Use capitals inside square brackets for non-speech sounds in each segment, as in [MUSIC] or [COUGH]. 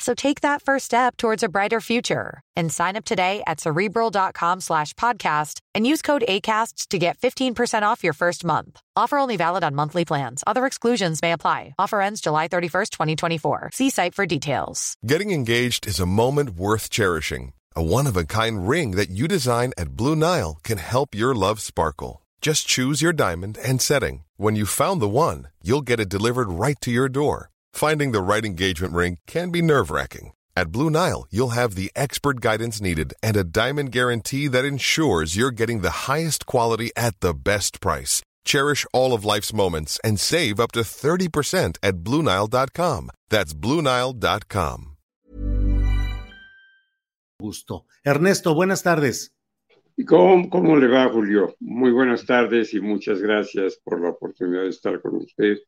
So take that first step towards a brighter future and sign up today at cerebral.com slash podcast and use code ACasts to get 15% off your first month. Offer only valid on monthly plans. Other exclusions may apply. Offer ends July 31st, 2024. See site for details. Getting engaged is a moment worth cherishing. A one of a kind ring that you design at Blue Nile can help your love sparkle. Just choose your diamond and setting. When you found the one, you'll get it delivered right to your door. Finding the right engagement ring can be nerve wracking. At Blue Nile, you'll have the expert guidance needed and a diamond guarantee that ensures you're getting the highest quality at the best price. Cherish all of life's moments and save up to 30% at BlueNile.com. That's BlueNile.com. Gusto. Ernesto, buenas tardes. ¿Cómo, ¿Cómo le va, Julio? Muy buenas tardes y muchas gracias por la oportunidad de estar con usted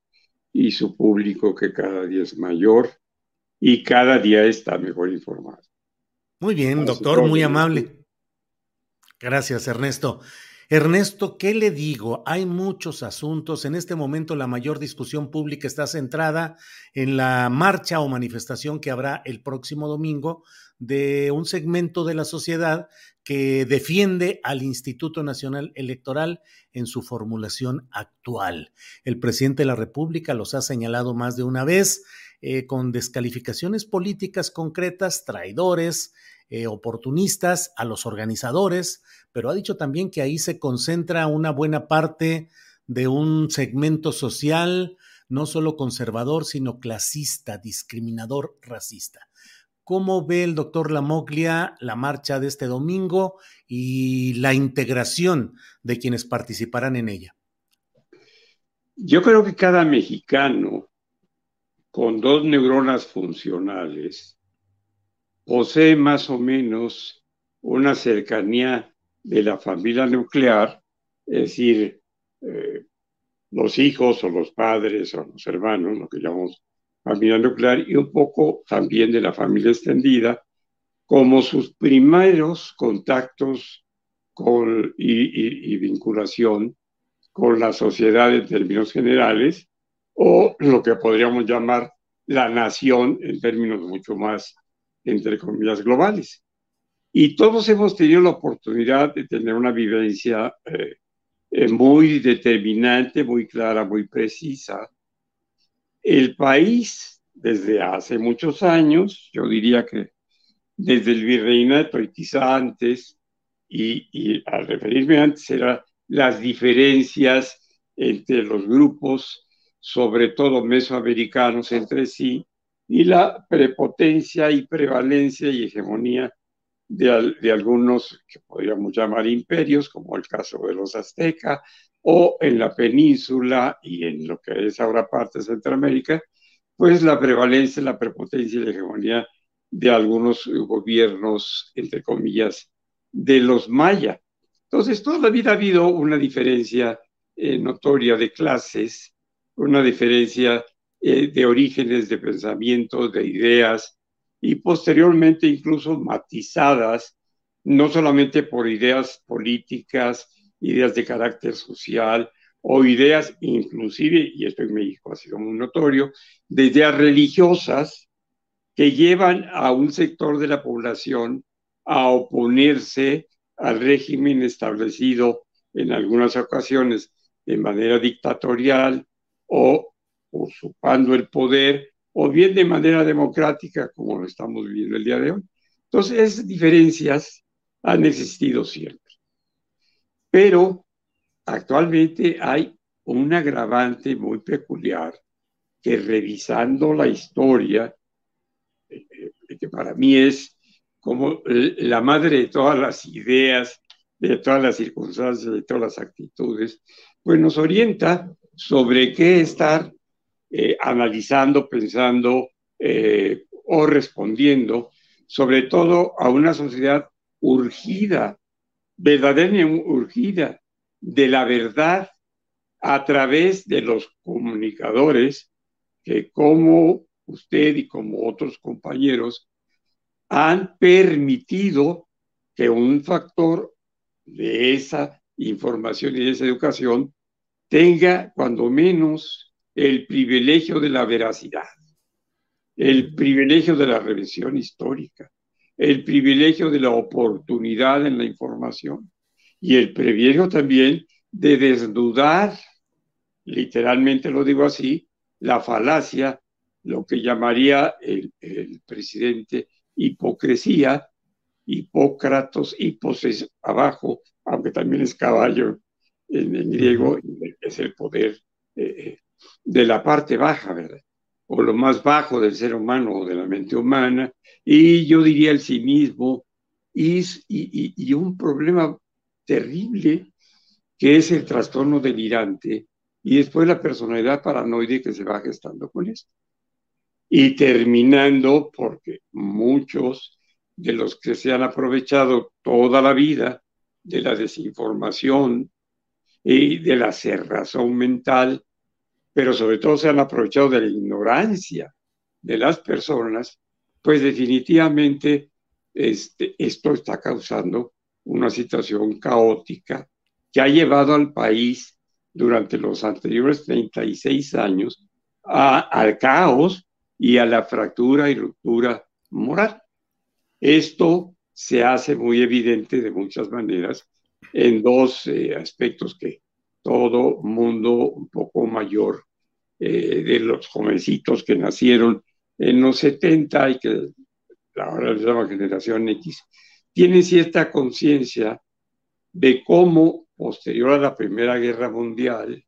y su público que cada día es mayor y cada día está mejor informado. Muy bien, doctor, muy amable. Gracias, Ernesto. Ernesto, ¿qué le digo? Hay muchos asuntos. En este momento la mayor discusión pública está centrada en la marcha o manifestación que habrá el próximo domingo de un segmento de la sociedad que defiende al Instituto Nacional Electoral en su formulación actual. El presidente de la República los ha señalado más de una vez eh, con descalificaciones políticas concretas, traidores, eh, oportunistas, a los organizadores, pero ha dicho también que ahí se concentra una buena parte de un segmento social, no solo conservador, sino clasista, discriminador, racista. ¿Cómo ve el doctor Lamoglia la marcha de este domingo y la integración de quienes participarán en ella? Yo creo que cada mexicano con dos neuronas funcionales posee más o menos una cercanía de la familia nuclear, es decir, eh, los hijos o los padres o los hermanos, lo que llamamos familia nuclear, y un poco también de la familia extendida, como sus primeros contactos con, y, y vinculación con la sociedad en términos generales, o lo que podríamos llamar la nación en términos mucho más, entre comillas, globales. Y todos hemos tenido la oportunidad de tener una vivencia eh, eh, muy determinante, muy clara, muy precisa. El país, desde hace muchos años, yo diría que desde el virreinato y quizá antes, y, al referirme antes, eran las diferencias entre los grupos, sobre todo mesoamericanos entre sí, y la prepotencia y prevalencia y hegemonía de, algunos que podríamos llamar imperios, como el caso de los aztecas, o en la península y en lo que es ahora parte de Centroamérica, pues la prevalencia, la prepotencia y la hegemonía de algunos gobiernos, entre comillas, de los mayas. Entonces, toda la vida ha habido una diferencia eh, notoria de clases, una diferencia eh, de orígenes, de pensamientos, de ideas, y posteriormente incluso matizadas, no solamente por ideas políticas, ideas de carácter social o ideas inclusive, y esto en México ha sido muy notorio, de ideas religiosas que llevan a un sector de la población a oponerse al régimen establecido en algunas ocasiones de manera dictatorial o usurpando el poder o bien de manera democrática, como lo estamos viviendo el día de hoy. Entonces, esas diferencias han existido siempre. Pero actualmente hay un agravante muy peculiar que revisando la historia, eh, eh, que para mí es como la madre de todas las ideas, de todas las circunstancias, de todas las actitudes, pues nos orienta sobre qué estar eh, analizando, pensando o respondiendo, sobre todo a una sociedad urgida, verdaderamente urgida de la verdad a través de los comunicadores que como usted y como otros compañeros han permitido que un factor de esa información y de esa educación tenga cuando menos el privilegio de la veracidad, el privilegio de la revisión histórica, el privilegio de la oportunidad en la información y el privilegio también de desnudar, literalmente lo digo así, la falacia, lo que llamaría el, presidente hipocresía, hipócratos, hipos abajo, aunque también es caballo en, griego, es el poder eh, eh, de la parte baja, ¿verdad? O lo más bajo del ser humano o de la mente humana, y yo diría el sí mismo, y, y un problema terrible que es el trastorno delirante y después la personalidad paranoide que se va gestando con esto. Y terminando porque muchos de los que se han aprovechado toda la vida de la desinformación y de la cerrazón mental, pero sobre todo se han aprovechado de la ignorancia de las personas, pues definitivamente este, esto está causando una situación caótica que ha llevado al país durante los anteriores 36 años al caos y a la fractura y ruptura moral. Esto se hace muy evidente de muchas maneras en dos eh, aspectos que todo mundo un poco mayor eh, de los jovencitos que nacieron en los 70 y que ahora les llama generación X, tienen cierta conciencia de cómo posterior a la Primera Guerra Mundial,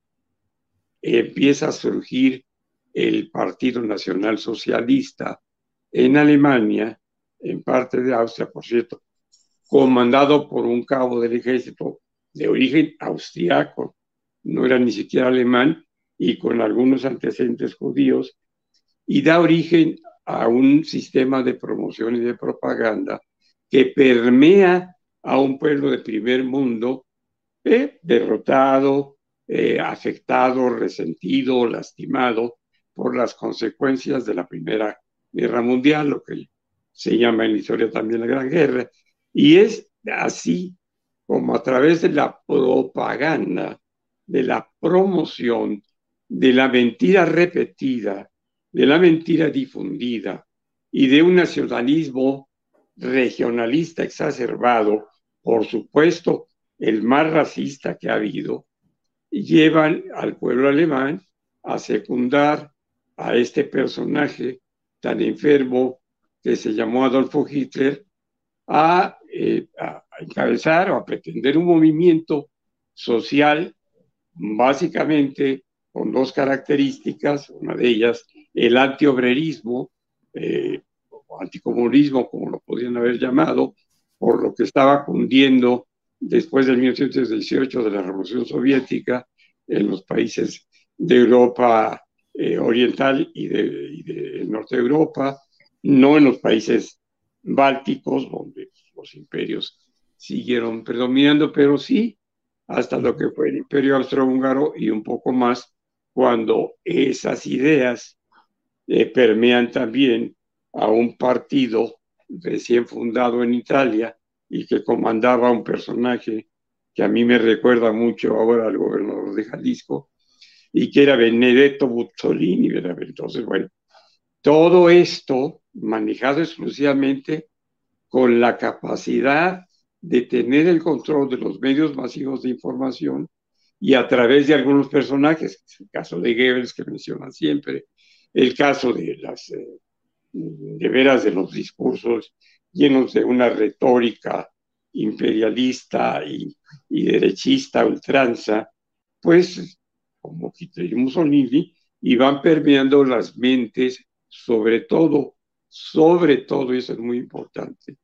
empieza a surgir el Partido Nacional Socialista en Alemania, en parte de Austria, por cierto, comandado por un cabo del ejército de origen austriaco, no era ni siquiera alemán, y con algunos antecedentes judíos, y da origen a un sistema de promoción y de propaganda que permea a un pueblo de primer mundo eh, derrotado, eh, afectado, resentido, lastimado por las consecuencias de la Primera Guerra Mundial, lo que se llama en la historia también la Gran Guerra. Y es así como a través de la propaganda, de la promoción, de la mentira repetida, de la mentira difundida y de un nacionalismo regionalista exacerbado, por supuesto, el más racista que ha habido, llevan al pueblo alemán a secundar a este personaje tan enfermo que se llamó Adolfo Hitler a, eh, a encabezar o a pretender un movimiento social básicamente con dos características, una de ellas el antiobrerismo, eh, o anticomunismo, como lo podrían haber llamado, por lo que estaba cundiendo después del 1918 de la Revolución Soviética en los países de Europa eh, Oriental y de, Norte de Europa, no en los países bálticos, donde los imperios siguieron predominando, pero sí hasta lo que fue el imperio austrohúngaro y un poco más cuando esas ideas eh, permean también a un partido recién fundado en Italia, y que comandaba un personaje que a mí me recuerda mucho ahora al gobernador de Jalisco, y que era Benedetto Buzzolini. Entonces, bueno, todo esto manejado exclusivamente con la capacidad de tener el control de los medios masivos de información y a través de algunos personajes, el caso de Goebbels que mencionan siempre, el caso de las eh, de veras de los discursos llenos de una retórica imperialista y, derechista ultranza, pues como Hitler y Mussolini, y van permeando las mentes, sobre todo, sobre todo, y eso es muy importante,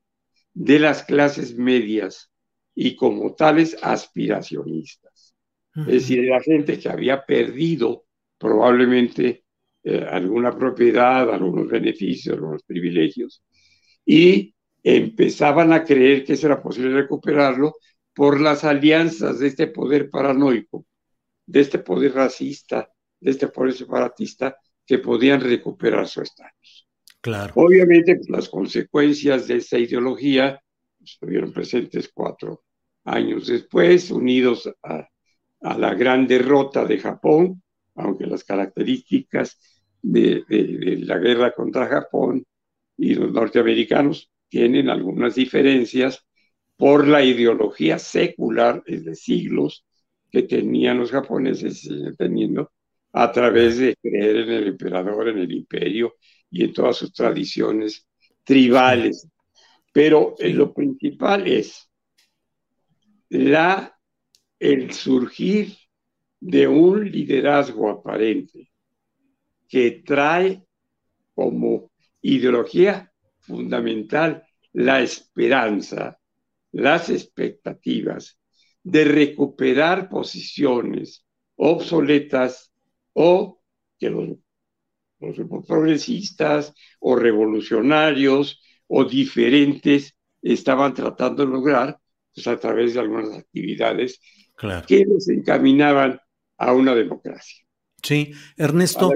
de las clases medias y como tales aspiracionistas. Es decir, la gente que había perdido probablemente eh, alguna propiedad, algunos beneficios, algunos privilegios, y empezaban a creer que era posible recuperarlo por las alianzas de este poder paranoico, de este poder racista, de este poder separatista, que podían recuperar su estatus. Claro. Obviamente, las consecuencias de esta ideología estuvieron presentes cuatro años después, unidos a, la gran derrota de Japón, aunque las características de, de, la guerra contra Japón y los norteamericanos tienen algunas diferencias por la ideología secular de siglos que tenían los japoneses y teniendo a través de creer en el emperador, en el imperio y en todas sus tradiciones tribales. Pero eh, lo principal es la, el surgir de un liderazgo aparente que trae como ideología fundamental la esperanza, las expectativas de recuperar posiciones obsoletas o que los, progresistas o revolucionarios o diferentes estaban tratando de lograr pues, a través de algunas actividades que los encaminaban a una democracia. Sí, Ernesto,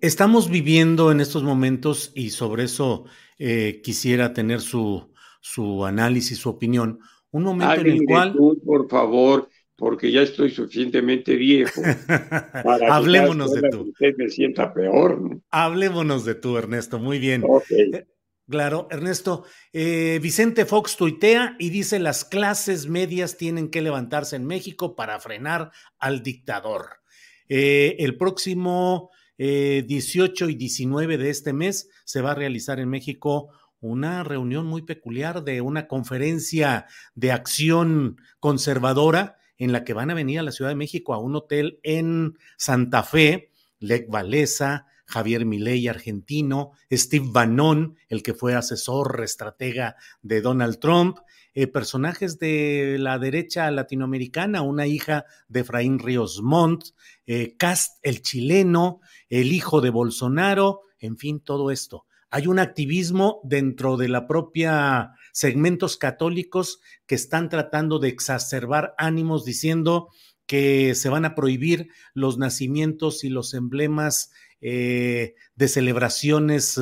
estamos viviendo en estos momentos y sobre eso eh, quisiera tener su, su análisis, su opinión, un momento en el cual... por favor, porque ya estoy suficientemente viejo. [LAUGHS] Hablémonos de tú. Usted me sienta peor. ¿no? Hablémonos de tú, Ernesto, muy bien. Okay. Eh, claro, Ernesto, eh, Vicente Fox tuitea y dice las clases medias tienen que levantarse en México para frenar al dictador. Eh, el próximo eh, 18 y 19 de este mes se va a realizar en México una reunión muy peculiar de una conferencia de acción conservadora en la que van a venir a la Ciudad de México a un hotel en Santa Fe, Lec Valesa, Javier Milei argentino, Steve Bannon, el que fue asesor estratega de Donald Trump, eh, personajes de la derecha latinoamericana, una hija de Efraín Ríos Montt, eh, Cast el chileno, el hijo de Bolsonaro, en fin, todo esto. Hay un activismo dentro de la propia segmentos católicos que están tratando de exacerbar ánimos diciendo que se van a prohibir los nacimientos y los emblemas eh, de celebraciones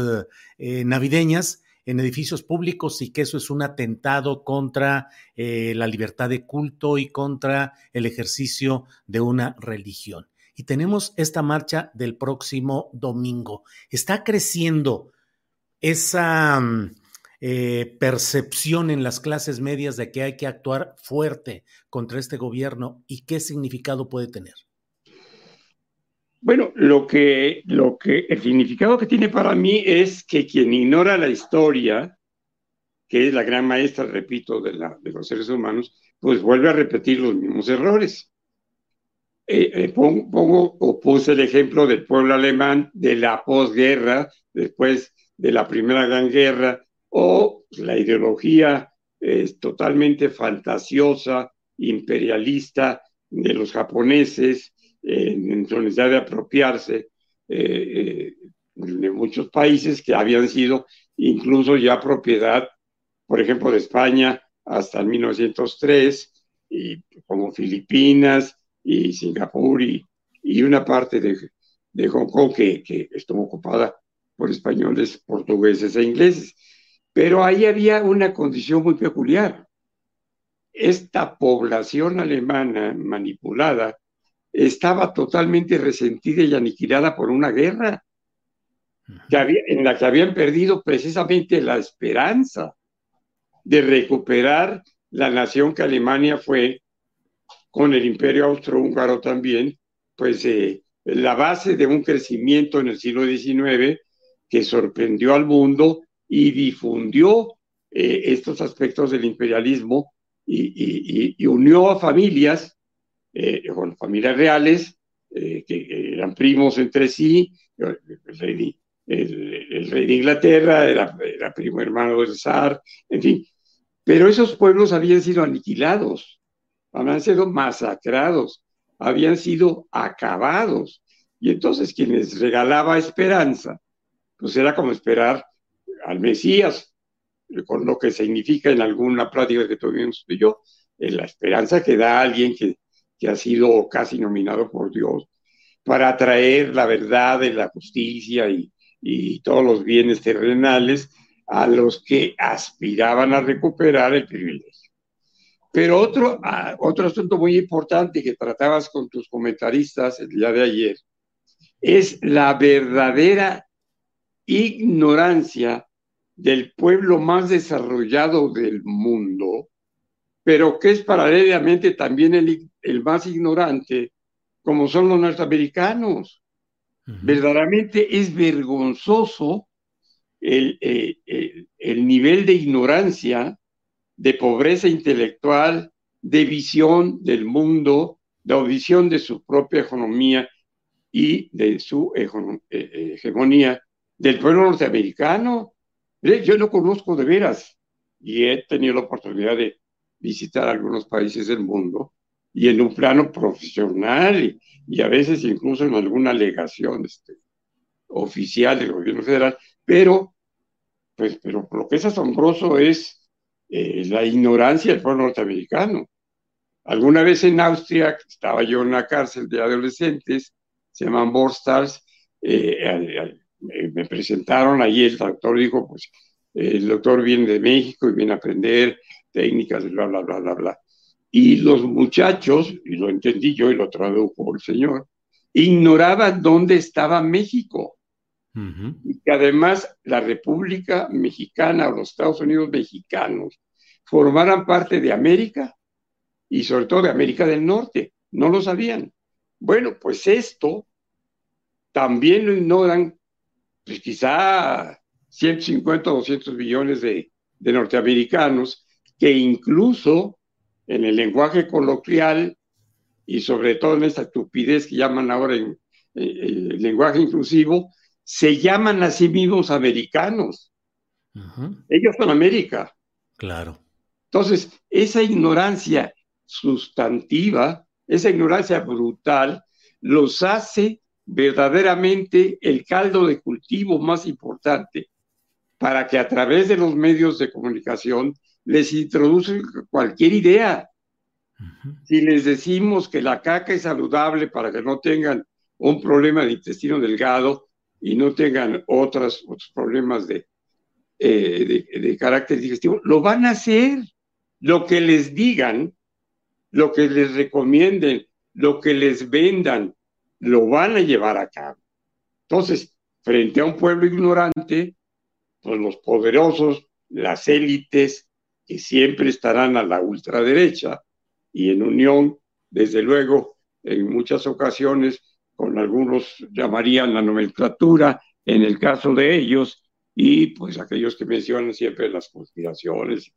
eh, navideñas en edificios públicos y que eso es un atentado contra eh, la libertad de culto y contra el ejercicio de una religión. Y tenemos esta marcha del próximo domingo. Está creciendo esa mm, eh, percepción en las clases medias de que hay que actuar fuerte contra este gobierno y qué significado puede tener. Bueno, lo que, lo que, el significado que tiene para mí es que quien ignora la historia, que es la gran maestra, repito, de, la, de los seres humanos, pues vuelve a repetir los mismos errores. Eh, eh, pongo, pongo, o puse el ejemplo del pueblo alemán de la posguerra, después de la Primera Gran Guerra, o la ideología totalmente fantasiosa, imperialista de los japoneses, en su necesidad de apropiarse eh, eh, de muchos países que habían sido incluso ya propiedad, por ejemplo, de España hasta 1903, y como Filipinas y Singapur y, y una parte de, de Hong Kong que, que, estuvo ocupada por españoles, portugueses e ingleses. Pero ahí había una condición muy peculiar. Esta población alemana manipulada estaba totalmente resentida y aniquilada por una guerra que había, en la que habían perdido precisamente la esperanza de recuperar la nación que Alemania fue con el imperio austrohúngaro también, pues eh, la base de un crecimiento en el siglo XIX que sorprendió al mundo y difundió eh, estos aspectos del imperialismo y, y, y, unió a familias eh, con familias reales eh, que eran primos entre sí, el rey, el, rey de Inglaterra era, era, primo hermano del zar, en fin, pero esos pueblos habían sido aniquilados, habían sido masacrados, habían sido acabados, y entonces quien les regalaba esperanza, pues era como esperar al Mesías, con lo que significa en alguna plática que tuvimos tú y yo, la esperanza que da alguien que, que ha sido casi nominado por Dios para traer la verdad de la justicia y, y todos los bienes terrenales a los que aspiraban a recuperar el privilegio. Pero otro, otro asunto muy importante que tratabas con tus comentaristas el día de ayer es la verdadera ignorancia del pueblo más desarrollado del mundo, pero que es paralelamente también el, el más ignorante, como son los norteamericanos. Verdaderamente es vergonzoso el, eh, el, el, nivel de ignorancia, de pobreza intelectual, de visión del mundo, de visión de su propia economía y de su eh, hegemonía del pueblo norteamericano. Yo lo conozco de veras y he tenido la oportunidad de visitar algunos países del mundo y en un plano profesional y, a veces incluso en alguna alegación este, oficial del gobierno federal, pero, pues, pero lo que es asombroso es eh, la ignorancia del pueblo norteamericano. Alguna vez en Austria, estaba yo en una cárcel de adolescentes, se llaman Borstars, eh, me presentaron allí, el doctor dijo, pues el doctor viene de México y viene a aprender técnicas, bla, bla, bla, bla, bla. Y los muchachos, y lo entendí yo y lo tradujo el señor, ignoraban dónde estaba México. Y que además la República Mexicana o los Estados Unidos mexicanos formaran parte de América y sobre todo de América del Norte. No lo sabían. Bueno, pues esto también lo ignoran, pues quizá 150 o 200 millones de, de norteamericanos que incluso en el lenguaje coloquial y sobre todo en esta estupidez que llaman ahora en, el lenguaje inclusivo, se llaman a sí mismos americanos. Ellos son América. Claro. Entonces, esa ignorancia sustantiva, esa ignorancia brutal, los hace verdaderamente el caldo de cultivo más importante para que a través de los medios de comunicación les introducen cualquier idea. Si les decimos que la caca es saludable para que no tengan un problema de intestino delgado y no tengan otros problemas de, eh, de, carácter digestivo, lo van a hacer. Lo que les digan, lo que les recomienden, lo que les vendan, lo van a llevar a cabo. Entonces, frente a un pueblo ignorante, pues los poderosos, las élites, que siempre estarán a la ultraderecha y en unión, desde luego, en muchas ocasiones, con algunos llamarían la nomenclatura, en el caso de ellos, y pues aquellos que mencionan siempre las conspiraciones,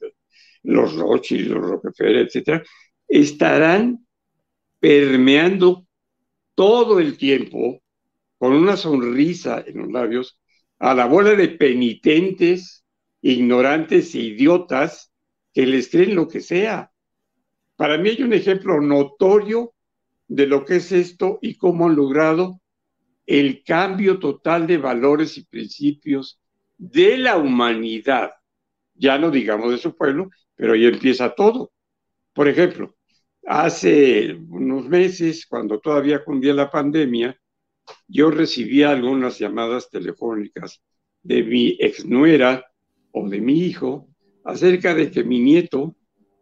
los Rothschild, los Rockefeller, etcétera, estarán permeando todo el tiempo con una sonrisa en los labios a la bola de penitentes, ignorantes e idiotas que les creen lo que sea. Para mí hay un ejemplo notorio de lo que es esto y cómo han logrado el cambio total de valores y principios de la humanidad. Ya no digamos de su pueblo, pero ahí empieza todo. Por ejemplo, hace unos meses, cuando todavía cundía la pandemia, yo recibía algunas llamadas telefónicas de mi exnuera o de mi hijo acerca de que mi nieto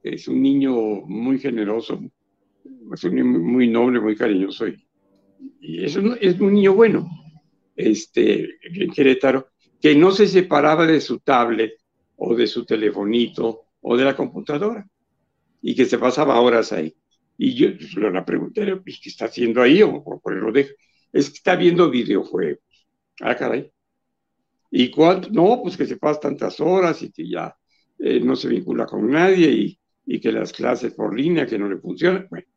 es un niño muy generoso, es un niño muy noble, muy cariñoso y, es, un, es un niño bueno, este, en Querétaro, que no se separaba de su tablet o de su telefonito o de la computadora y que se pasaba horas ahí. Y yo pues, le pregunté, ¿qué está haciendo ahí? O por lo dejo. Es que está viendo videojuegos. Ah, caray. ¿Y cuánto? No, pues que se pasa tantas horas y que ya eh, no se vincula con nadie y, y, que las clases por línea que no le funcionan. Bueno.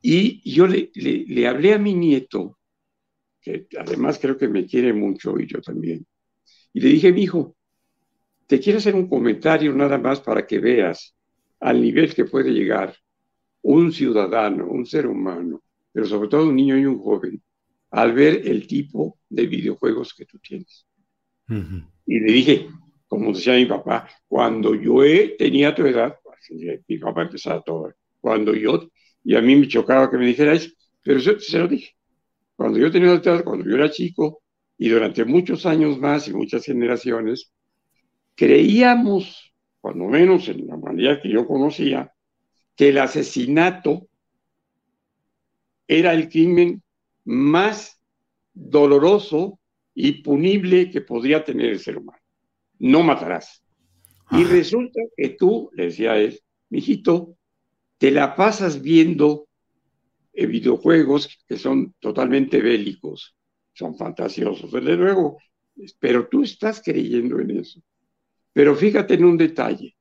Y yo le, le, hablé a mi nieto, que además creo que me quiere mucho y yo también, y le dije, mi hijo, te quiero hacer un comentario nada más para que veas al nivel que puede llegar un ciudadano, un ser humano, pero sobre todo un niño y un joven, al ver el tipo de videojuegos que tú tienes. Y le dije, como decía mi papá, cuando yo tenía tu edad, mi papá empezaba todo, cuando yo, y a mí me chocaba que me dijera eso, pero eso, se lo dije. Cuando yo tenía tu edad, cuando yo era chico, y durante muchos años más y muchas generaciones, creíamos, cuando menos en la manera que yo conocía, que el asesinato era el crimen más doloroso y punible que podría tener el ser humano. No matarás. Y resulta que tú, le decía él, mijito, te la pasas viendo eh, videojuegos que son totalmente bélicos, son fantasiosos, desde luego, pero tú estás creyendo en eso. Pero fíjate en un detalle,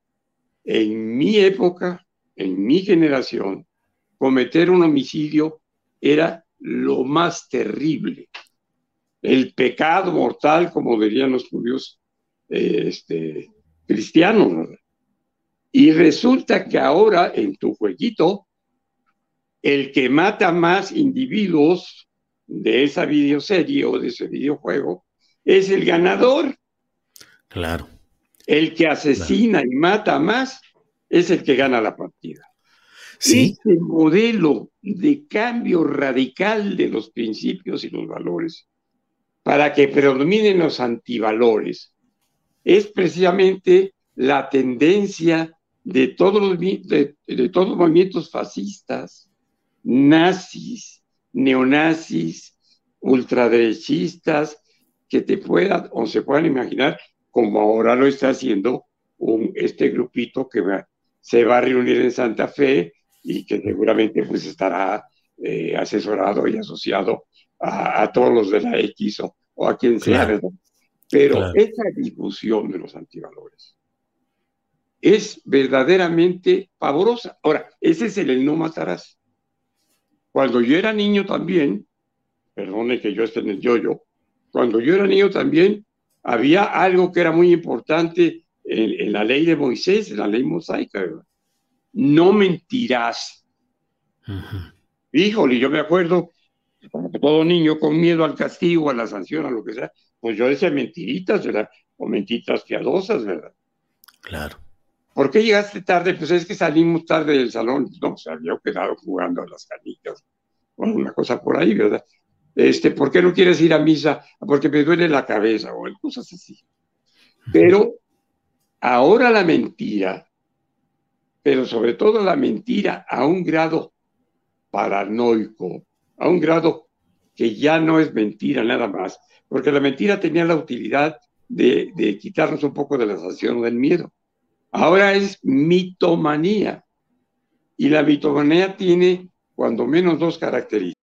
en mi época, en mi generación, cometer un homicidio era lo más terrible. El pecado mortal, como dirían los judíos eh, este, cristianos. Y resulta que ahora en tu jueguito, el que mata más individuos de esa videoserie o de ese videojuego es el ganador. Claro. El que asesina y mata más es el que gana la partida. ¿Sí? Este modelo de cambio radical de los principios y los valores para que predominen los antivalores es precisamente la tendencia de todos los, de, todos los movimientos fascistas, nazis, neonazis, ultraderechistas, que te puedan o se puedan imaginar, como ahora lo está haciendo un, este grupito que se va a reunir en Santa Fe y que seguramente pues estará eh, asesorado y asociado a, todos los de la X o, a quien sea, Pero esa discusión de los antivalores es verdaderamente pavorosa. Ahora, ese es el, no matarás. Cuando yo era niño también, perdone que yo esté en el yo-yo, cuando yo era niño también había algo que era muy importante en, en la ley de Moisés, en la ley mosaica, ¿verdad? no mentirás. Híjole, yo me acuerdo, todo niño con miedo al castigo, a la sanción, a lo que sea, pues yo decía mentiritas, ¿verdad? O mentiras piadosas, ¿verdad? Claro. ¿Por qué llegaste tarde? Pues es que salimos tarde del salón. No, se había quedado jugando a las canicas o una cosa por ahí, ¿verdad? Este, ¿por qué no quieres ir a misa? Porque me duele la cabeza o cosas así. Pero ahora la mentira pero sobre todo la mentira a un grado paranoico, a un grado que ya no es mentira nada más, porque la mentira tenía la utilidad de, quitarnos un poco de la sensación del miedo. Ahora es mitomanía, y la mitomanía tiene cuando menos dos características.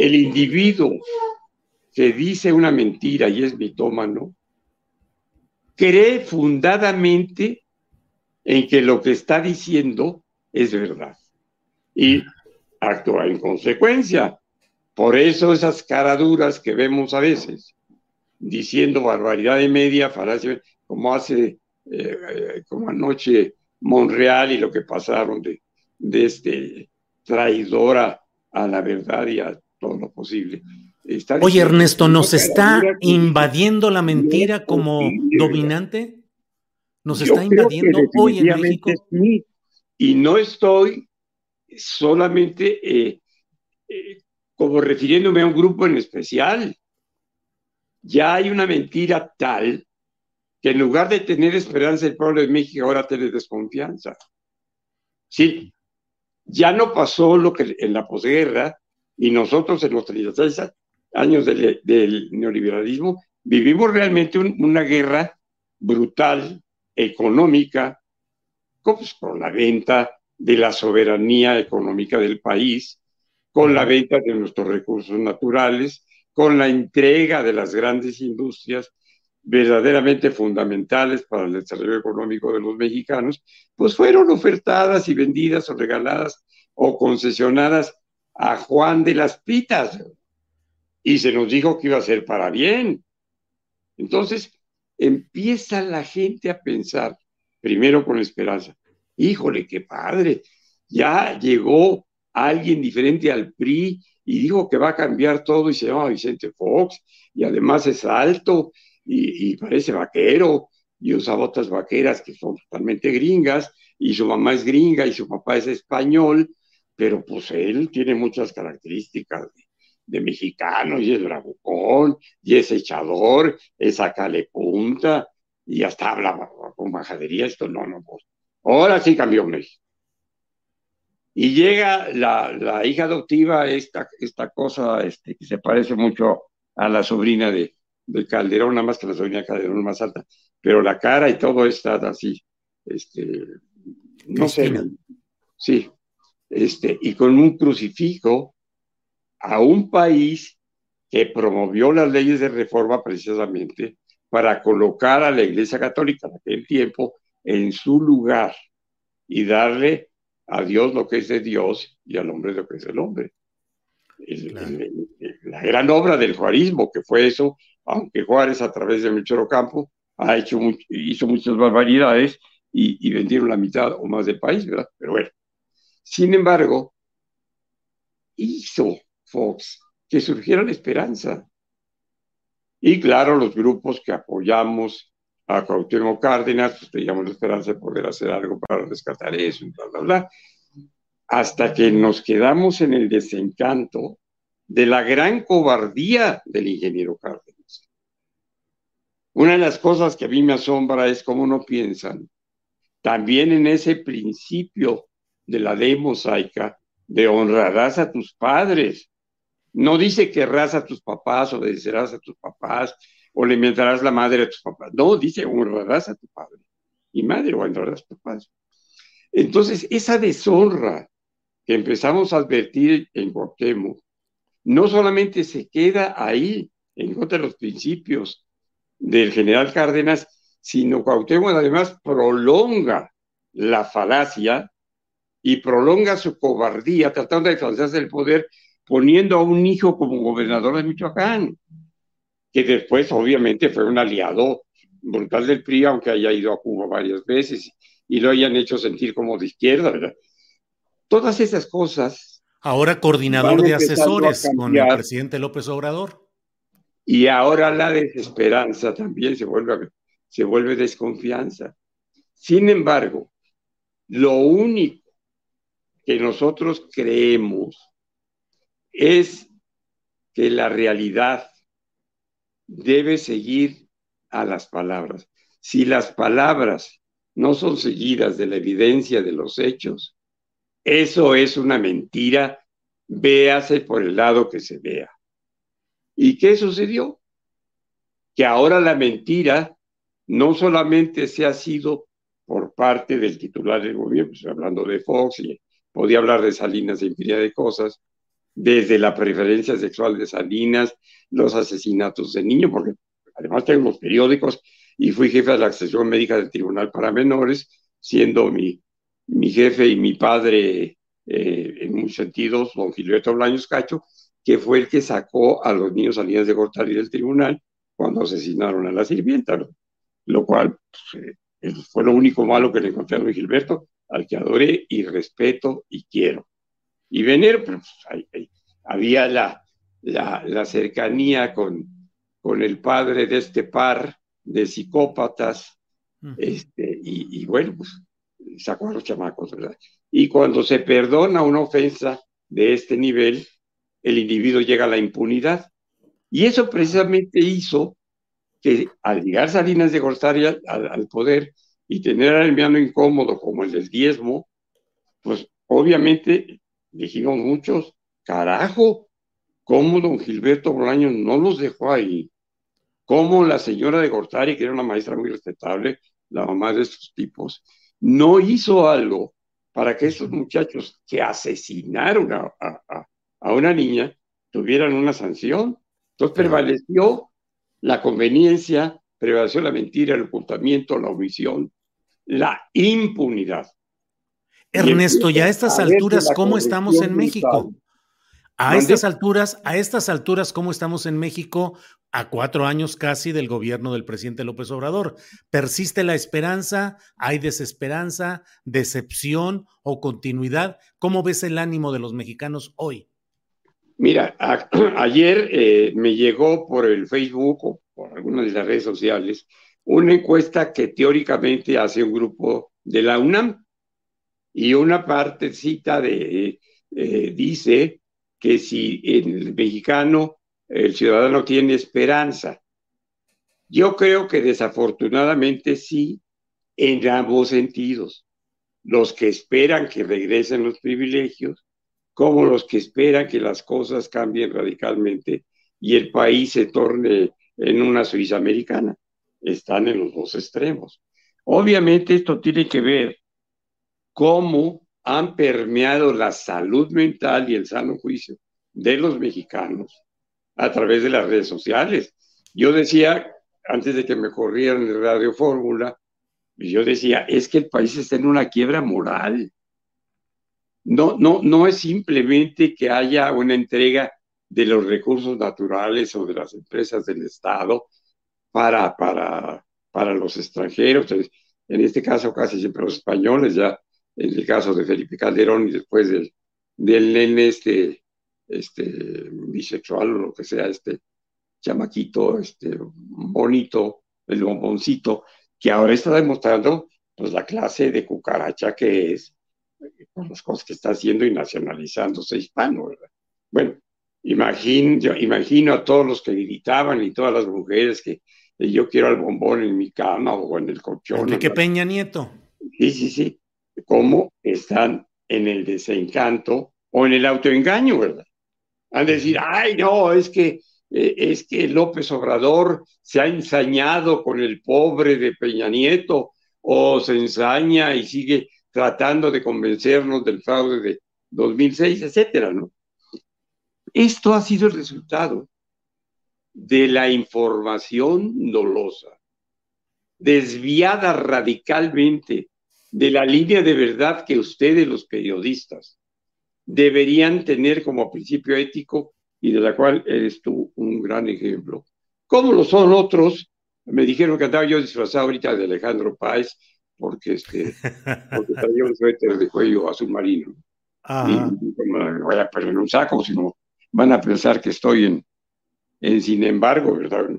El individuo que dice una mentira y es mitómano, cree fundadamente en que lo que está diciendo es verdad y actúa en consecuencia. Por eso esas caraduras que vemos a veces, diciendo barbaridad de media, falacia, como hace, eh, como anoche Monreal y lo que pasaron de, de este traidora a la verdad y a todo lo posible. Oye, Ernesto, ¿nos está invadiendo la mentira como dominante? ¿Nos está invadiendo hoy en México? Y no estoy solamente eh, eh, como refiriéndome a un grupo en especial. Ya hay una mentira tal que en lugar de tener esperanza el pueblo de México ahora tiene desconfianza. Sí, ya no pasó lo que en la posguerra y nosotros en los 36 años del, neoliberalismo vivimos realmente una guerra brutal, económica, pues, con la venta de la soberanía económica del país, con la venta de nuestros recursos naturales, con la entrega de las grandes industrias verdaderamente fundamentales para el desarrollo económico de los mexicanos, pues fueron ofertadas y vendidas o regaladas o concesionadas a Juan de las Pitas. Y se nos dijo que iba a ser para bien. Entonces, empieza la gente a pensar, primero con esperanza, híjole, qué padre, ya llegó alguien diferente al PRI y dijo que va a cambiar todo y se llama Vicente Fox y además es alto y, parece vaquero y usa botas vaqueras que son totalmente gringas y su mamá es gringa y su papá es español, pero pues él tiene muchas características de, mexicano y es bravucón y es echador, es sacale punta y hasta habla con majadería, esto no, no, pues. Ahora sí cambió México. Y llega la, la, hija adoptiva, esta, esta cosa este, que se parece mucho a la sobrina de, de Calderón, nada más que la sobrina de Calderón más alta, pero la cara y todo está así, este, no sé, sí, este, y con un crucifijo a un país que promovió las leyes de reforma precisamente para colocar a la Iglesia Católica en aquel tiempo en su lugar y darle a Dios lo que es de Dios y al hombre lo que es del hombre. la gran obra del juarismo, que fue eso, aunque Juárez a través de Melchor Ocampo ha hecho hizo muchas barbaridades y, vendieron la mitad o más del país, ¿verdad? Pero bueno, sin embargo, hizo Fox que surgiera la esperanza. Y claro, los grupos que apoyamos a Cuauhtémoc Cárdenas, pues teníamos la esperanza de poder hacer algo para rescatar eso, bla, bla, bla, hasta que nos quedamos en el desencanto de la gran cobardía del ingeniero Cárdenas. Una de las cosas que a mí me asombra es cómo no piensan también en ese principio de la ley mosaica de honrarás a tus padres. No dice que querrás a tus papás, obedecerás a tus papás, o le inventarás la madre a tus papás. No, dice honrarás a tu padre y madre o honrarás a tu padre. Entonces, esa deshonra que empezamos a advertir en Cuauhtémoc, no solamente se queda ahí en contra de los principios del general Cárdenas, sino Cuauhtémoc además prolonga la falacia y prolonga su cobardía tratando de alcanzarse el poder poniendo a un hijo como gobernador de Michoacán que después obviamente fue un aliado brutal del PRI, aunque haya ido a Cuba varias veces y lo hayan hecho sentir como de izquierda, ¿verdad? Todas esas cosas. Ahora coordinador de asesores con el presidente López Obrador. Y ahora la desesperanza también se vuelve, se vuelve desconfianza. Sin embargo, lo único que nosotros creemos es que la realidad debe seguir a las palabras. Si las palabras no son seguidas de la evidencia de los hechos, eso es una mentira, véase por el lado que se vea. ¿Y qué sucedió? Que ahora la mentira no solamente se ha sido por parte del titular del gobierno, estoy hablando de Fox y podía hablar de Salinas de infinidad de cosas, desde la preferencia sexual de Salinas, los asesinatos de niños, porque además tengo los periódicos y fui jefe de la sección médica del Tribunal para Menores, siendo mi, mi jefe y mi padre, eh, en muchos sentidos, don Gilberto Blaños Cacho, que fue el que sacó a los niños Salinas de Gortari del tribunal cuando asesinaron a la sirvienta, lo cual pues, eh, fue lo único malo que le encontré a don Gilberto, al que adoré y respeto y quiero. y Venero, pues, había la, la, cercanía con, con el padre de este par de psicópatas, este, y, bueno, pues sacó a los chamacos, ¿verdad? Y cuando se perdona una ofensa de este nivel, el individuo llega a la impunidad. Y eso precisamente hizo que al llegar Salinas de Gortari al, al, poder y tener al enviado incómodo el del diezmo, pues obviamente dijimos muchos, carajo, ¿cómo don Gilberto Bolaño no los dejó ahí? ¿Cómo la señora de Gortari, que era una maestra muy respetable, la mamá de estos tipos, no hizo algo para que estos muchachos que asesinaron a, a una niña tuvieran una sanción? Entonces prevaleció la conveniencia, prevaleció la mentira, el ocultamiento, la omisión, la impunidad. Ernesto, ya a estas alturas, ¿cómo estamos en México? A estas alturas, a estas alturas, ¿cómo estamos en México a cuatro años casi del gobierno del presidente López Obrador? ¿Persiste la esperanza? ¿Hay desesperanza, decepción o continuidad? ¿Cómo ves el ánimo de los mexicanos hoy? Mira, [CLEARS THROAT] ayer eh, me llegó por el Facebook o por algunas de las redes sociales una encuesta que teóricamente hace un grupo de la UNAM y una partecita de, eh, dice que si el mexicano, el ciudadano tiene esperanza. Yo creo que desafortunadamente sí, en ambos sentidos. Los que esperan que regresen los privilegios, como los que esperan que las cosas cambien radicalmente y el país se torne en una Suiza americana. Están en los dos extremos. Obviamente esto tiene que ver cómo han permeado la salud mental y el sano juicio de los mexicanos a través de las redes sociales. Yo decía, antes de que me corrieran de Radio Fórmula, yo decía, es que el país está en una quiebra moral. No, no, no es simplemente que haya una entrega de los recursos naturales o de las empresas del Estado para, para, para los extranjeros, en este caso casi siempre los españoles, ya en el caso de Felipe Calderón y después del, del nene este, este bisexual o lo que sea, este chamaquito, este bonito, el bomboncito, que ahora está demostrando pues la clase de cucaracha que es por las cosas que está haciendo y nacionalizándose hispano, ¿verdad? Bueno, imagino, yo imagino a todos los que gritaban y todas las mujeres que yo quiero al bombón en mi cama o en el colchón. qué Peña Nieto. Sí, sí, sí cómo están en el desencanto o en el autoengaño, ¿verdad? Han de decir, ay, no, es que, eh, es que López Obrador se ha ensañado con el pobre de Peña Nieto o se ensaña y sigue tratando de convencernos del fraude de 2006, etcétera, ¿no? Esto ha sido el resultado de la información dolosa, desviada radicalmente de la línea de verdad que ustedes, los periodistas, deberían tener como principio ético y de la cual eres tú un gran ejemplo. ¿Cómo lo son otros? Me dijeron que andaba yo disfrazado ahorita de Alejandro Páez porque, este, [LAUGHS] porque traía un suéter de cuello azul marino. Y, no voy a perder un saco, sino van a pensar que estoy en, en sin embargo, ¿verdad?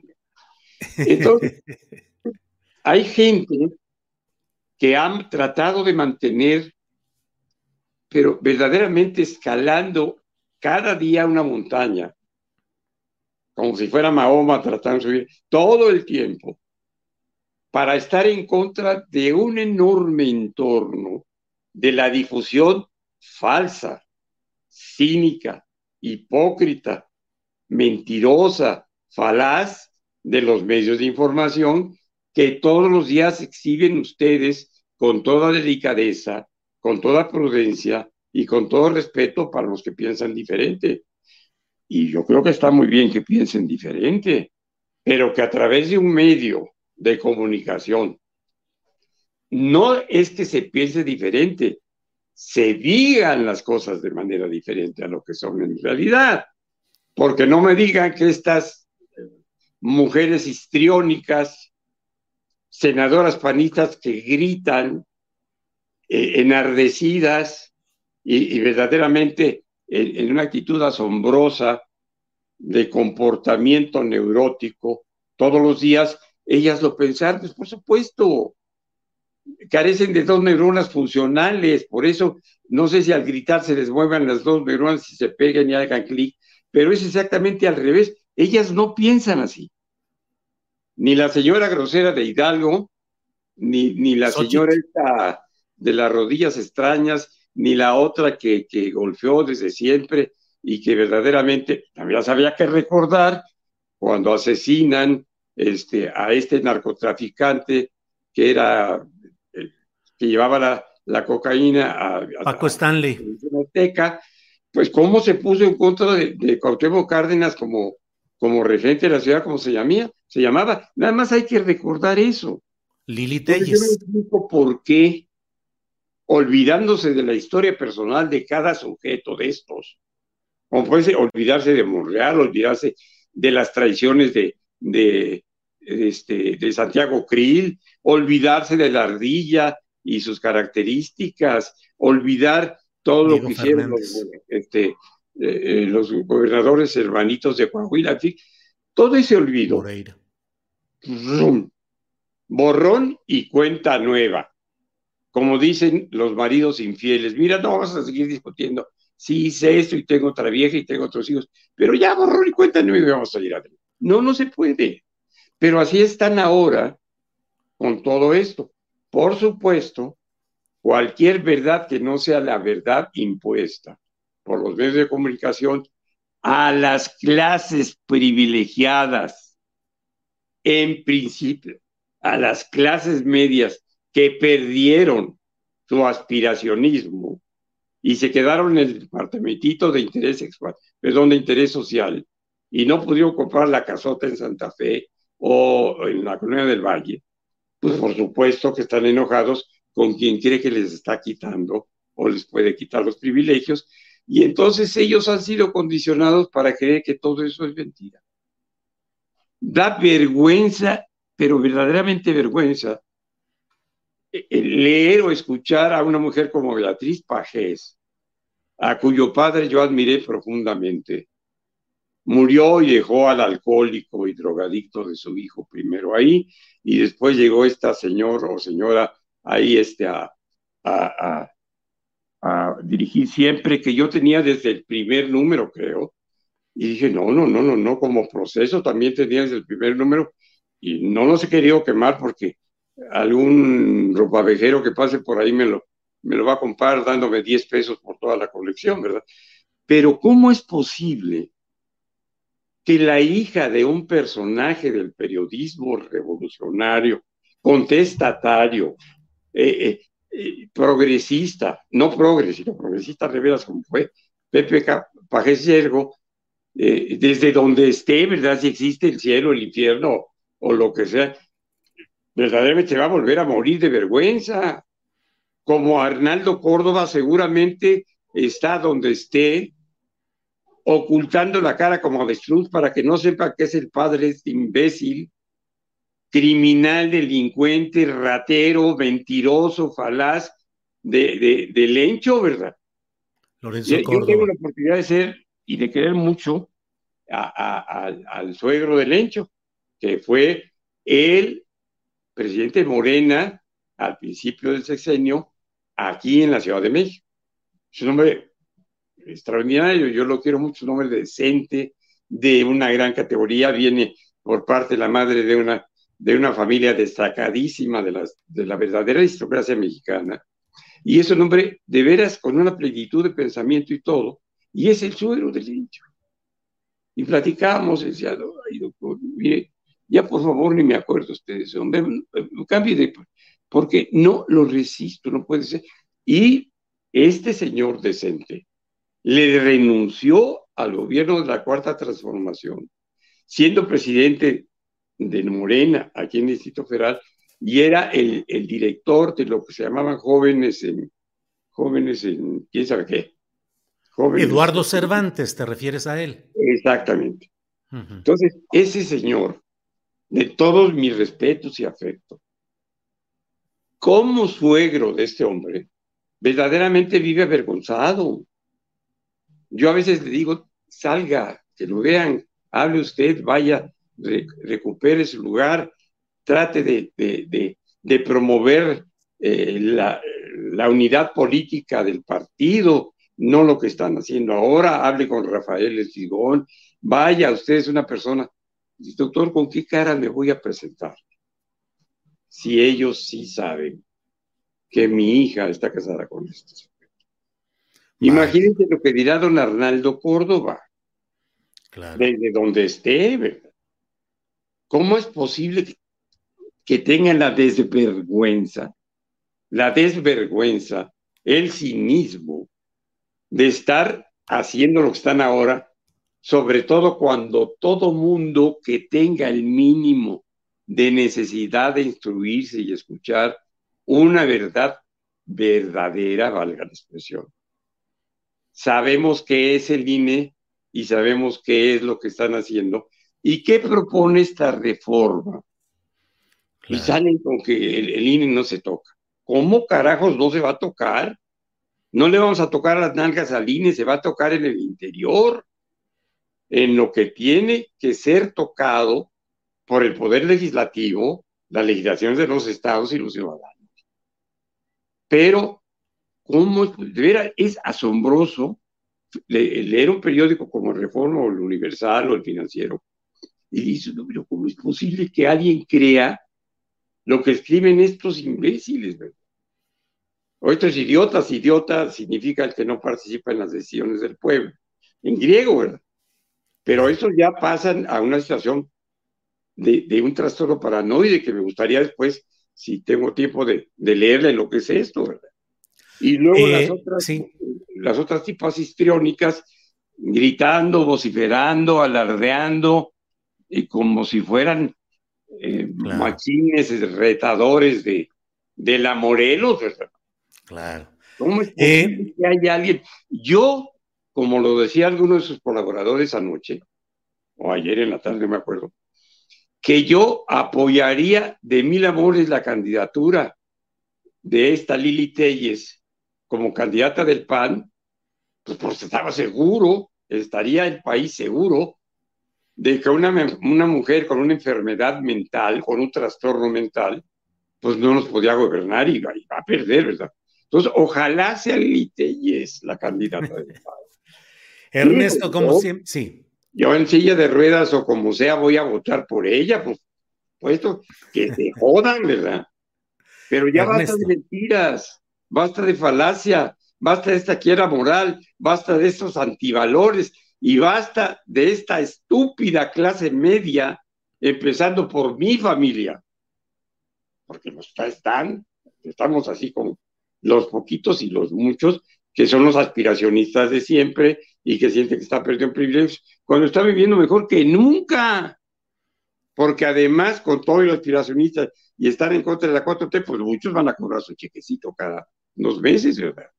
Entonces, [LAUGHS] hay gente que han tratado de mantener, pero verdaderamente escalando cada día una montaña, como si fuera Mahoma tratando de subir todo el tiempo, para estar en contra de un enorme entorno de la difusión falsa, cínica, hipócrita, mentirosa, falaz de los medios de información que todos los días exhiben ustedes con toda delicadeza, con toda prudencia y con todo respeto para los que piensan diferente. Y yo creo que está muy bien que piensen diferente, pero que a través de un medio de comunicación, no es que se piense diferente, se digan las cosas de manera diferente a lo que son en realidad. Porque no me digan que estas mujeres histriónicas senadoras panistas que gritan eh, enardecidas y, verdaderamente en, una actitud asombrosa de comportamiento neurótico todos los días, ellas lo pensaron, pues por supuesto, carecen de dos neuronas funcionales, por eso no sé si al gritar se les muevan las dos neuronas y se peguen y hagan clic, pero es exactamente al revés, ellas no piensan así. Ni la señora grosera de Hidalgo, ni, ni la señora esta de las rodillas extrañas, ni la otra que, que golpeó desde siempre y que verdaderamente también las había que recordar cuando asesinan este, a este narcotraficante que era que llevaba la, la cocaína a, Paco Stanley. Pues cómo se puso en contra de, de Cuauhtémoc Cárdenas como, como regente de la ciudad, como se llamaba, se llamaba. Nada más hay que recordar eso. Lili Telles. por qué olvidándose de la historia personal de cada sujeto de estos. Como puede olvidarse de Monreal, olvidarse de las traiciones de, de, este, de Santiago Krill, olvidarse de la ardilla y sus características, olvidar todo lo que hicieron los, este, eh, eh, los, gobernadores hermanitos de Coahuila, todo ese olvido. Borrón y cuenta nueva como dicen los maridos infieles, mira, no vamos a seguir discutiendo. Sí, hice esto y tengo otra vieja y tengo otros hijos, pero ya borró y cuenta, no vamos a salir adelante. No, no se puede. Pero así están ahora con todo esto. Por supuesto, cualquier verdad que no sea la verdad impuesta por los medios de comunicación a las clases privilegiadas, en principio, a las clases medias que perdieron su aspiracionismo y se quedaron en el departamentito de interés sexual, perdón, de interés social, y no pudieron comprar la casota en Santa Fe o en la colonia del Valle, pues por supuesto que están enojados con quien cree que les está quitando o les puede quitar los privilegios, y entonces ellos han sido condicionados para creer que todo eso es mentira. Da vergüenza, pero verdaderamente vergüenza, leer o escuchar a una mujer como Beatriz Pajés, a cuyo padre yo admiré profundamente. Murió y dejó al alcohólico y drogadicto de su hijo primero ahí, y después llegó esta señor o señora ahí este, a, a, a dirigir siempre, que yo tenía desde el primer número, creo, y dije, no, no, no, no, no, como proceso también tenía desde el primer número, y no nos he querido quemar porque algún ropavejero que pase por ahí me lo, me lo va a comprar dándome 10 pesos por toda la colección, ¿verdad? Pero ¿cómo es posible que la hija de un personaje del periodismo revolucionario, contestatario, eh, eh, eh, progresista, no progresista, progresista de veras como fue Pepe Pajés Yergo, desde donde esté, ¿verdad? Si existe el cielo, el infierno o lo que sea, verdaderamente va a volver a morir de vergüenza. Como Arnaldo Córdoba seguramente está donde esté, ocultando la cara como avestruz para que no sepa que es el padre este imbécil, criminal, delincuente, ratero, mentiroso, falaz de, de, Lencho, ¿verdad? Lorenzo yo, Córdoba. tengo la oportunidad de ser y de querer mucho al suegro de Lencho, que fue él presidente Morena al principio del sexenio aquí en la Ciudad de México. Es un hombre extraordinario, yo lo quiero mucho, un hombre decente, de una gran categoría, viene por parte de la madre de una, de una familia destacadísima de, las, de la verdadera aristocracia mexicana. Y es un hombre de veras con una plenitud de pensamiento y todo, y es el suegro del hecho. Y platicamos, decía, ay, doctor, mire, ya por favor ni me acuerdo ustedes, hombre, cambie de, porque no lo resisto, no puede ser. Y este señor decente le renunció al gobierno de la Cuarta Transformación, siendo presidente de Morena aquí en el Distrito Federal, y era el, el director de lo que se llamaban jóvenes en, jóvenes en, quién sabe qué. Eduardo Cervantes, ¿te refieres a él? Exactamente. Entonces, ese señor de todos mis respetos y afecto. Como suegro de este hombre, verdaderamente vive avergonzado. Yo a veces le digo, salga, que lo vean, hable usted, vaya, recupere su lugar, trate de, promover eh, la, la, unidad política del partido, no lo que están haciendo ahora, hable con Rafael Estigón, vaya, usted es una persona, doctor, ¿con qué cara me voy a presentar? Si ellos sí saben que mi hija está casada con este Imagínense lo que dirá don Arnaldo Córdoba. Desde donde esté, ¿verdad? ¿Cómo es posible que, tengan la desvergüenza, la desvergüenza, el cinismo de estar haciendo lo que están ahora, sobre todo cuando todo mundo que tenga el mínimo de necesidad de instruirse y escuchar una verdad verdadera, valga la expresión. Sabemos qué es el INE y sabemos qué es lo que están haciendo y qué propone esta reforma. Y salen con que el, INE no se toca. ¿Cómo carajos no se va a tocar? No le vamos a tocar las nalgas al INE, se va a tocar en el interior, en lo que tiene que ser tocado por el Poder Legislativo, las legislaciones de los estados y los ciudadanos. Pero, ¿cómo? De veras, es asombroso leer un periódico como Reforma o el Universal o el Financiero y dice, no, pero ¿cómo es posible que alguien crea lo que escriben estos imbéciles? ¿verdad? O estos idiotas, idiota significa el que no participa en las decisiones del pueblo, en griego, ¿verdad? Pero estos ya pasan a una situación de, de un trastorno paranoide que me gustaría después, si tengo tiempo de, de leerle lo que es esto, ¿verdad? Y luego las eh, otras, las otras tipas histriónicas gritando, vociferando, alardeando, y como si fueran eh, machines retadores de, de la Morelos. Claro. ¿Cómo es eh, que haya alguien? Yo, como lo decía alguno de sus colaboradores anoche, o ayer en la tarde, me acuerdo, que yo apoyaría de mil amores la candidatura de esta Lili Telles como candidata del PAN, pues, pues estaba seguro, estaría el país seguro de que una, una mujer con una enfermedad mental, con un trastorno mental, pues no nos podía gobernar y va, a perder, ¿verdad? Entonces, ojalá sea Lili la candidata del [LAUGHS] PAN. Ernesto, como siempre, sí. Yo en silla de ruedas o como sea voy a votar por ella, pues puesto que se [LAUGHS] jodan, ¿verdad? Pero ya basta de mentiras basta de falacia, basta de esta quiera moral, basta de estos antivalores y basta de esta estúpida clase media, empezando por mi familia, porque los están, estamos así con los poquitos y los muchos que son los aspiracionistas de siempre y que sienten que está perdiendo privilegios, cuando está viviendo mejor que nunca. Porque además, con todo los aspiracionistas y estar en contra de la 4T, pues muchos van a cobrar su chequecito cada, unos meses, ¿verdad?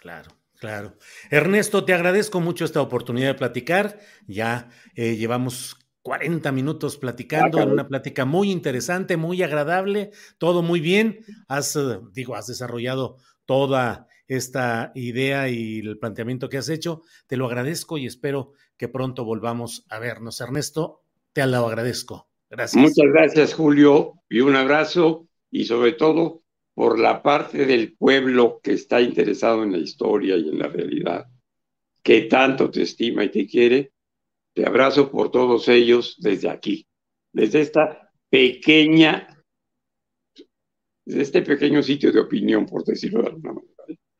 Claro. Claro. Ernesto, te agradezco mucho esta oportunidad de platicar. Ya eh, llevamos 40 minutos platicando, en una plática muy interesante, muy agradable, todo muy bien. Has, eh, digo, has desarrollado toda esta idea y el planteamiento que has hecho. Te lo agradezco y espero que pronto volvamos a vernos. Ernesto, te lo agradezco. Gracias. Muchas gracias, Julio, y un abrazo y sobre todo por la parte del pueblo que está interesado en la historia y en la realidad, que tanto te estima y te quiere, te abrazo por todos ellos desde aquí, desde esta pequeña, desde este pequeño sitio de opinión, por decirlo de alguna manera.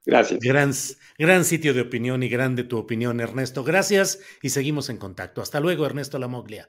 Gracias. Gran, gran sitio de opinión y grande tu opinión, Ernesto. Gracias y seguimos en contacto. Hasta luego, Ernesto Lamoglia.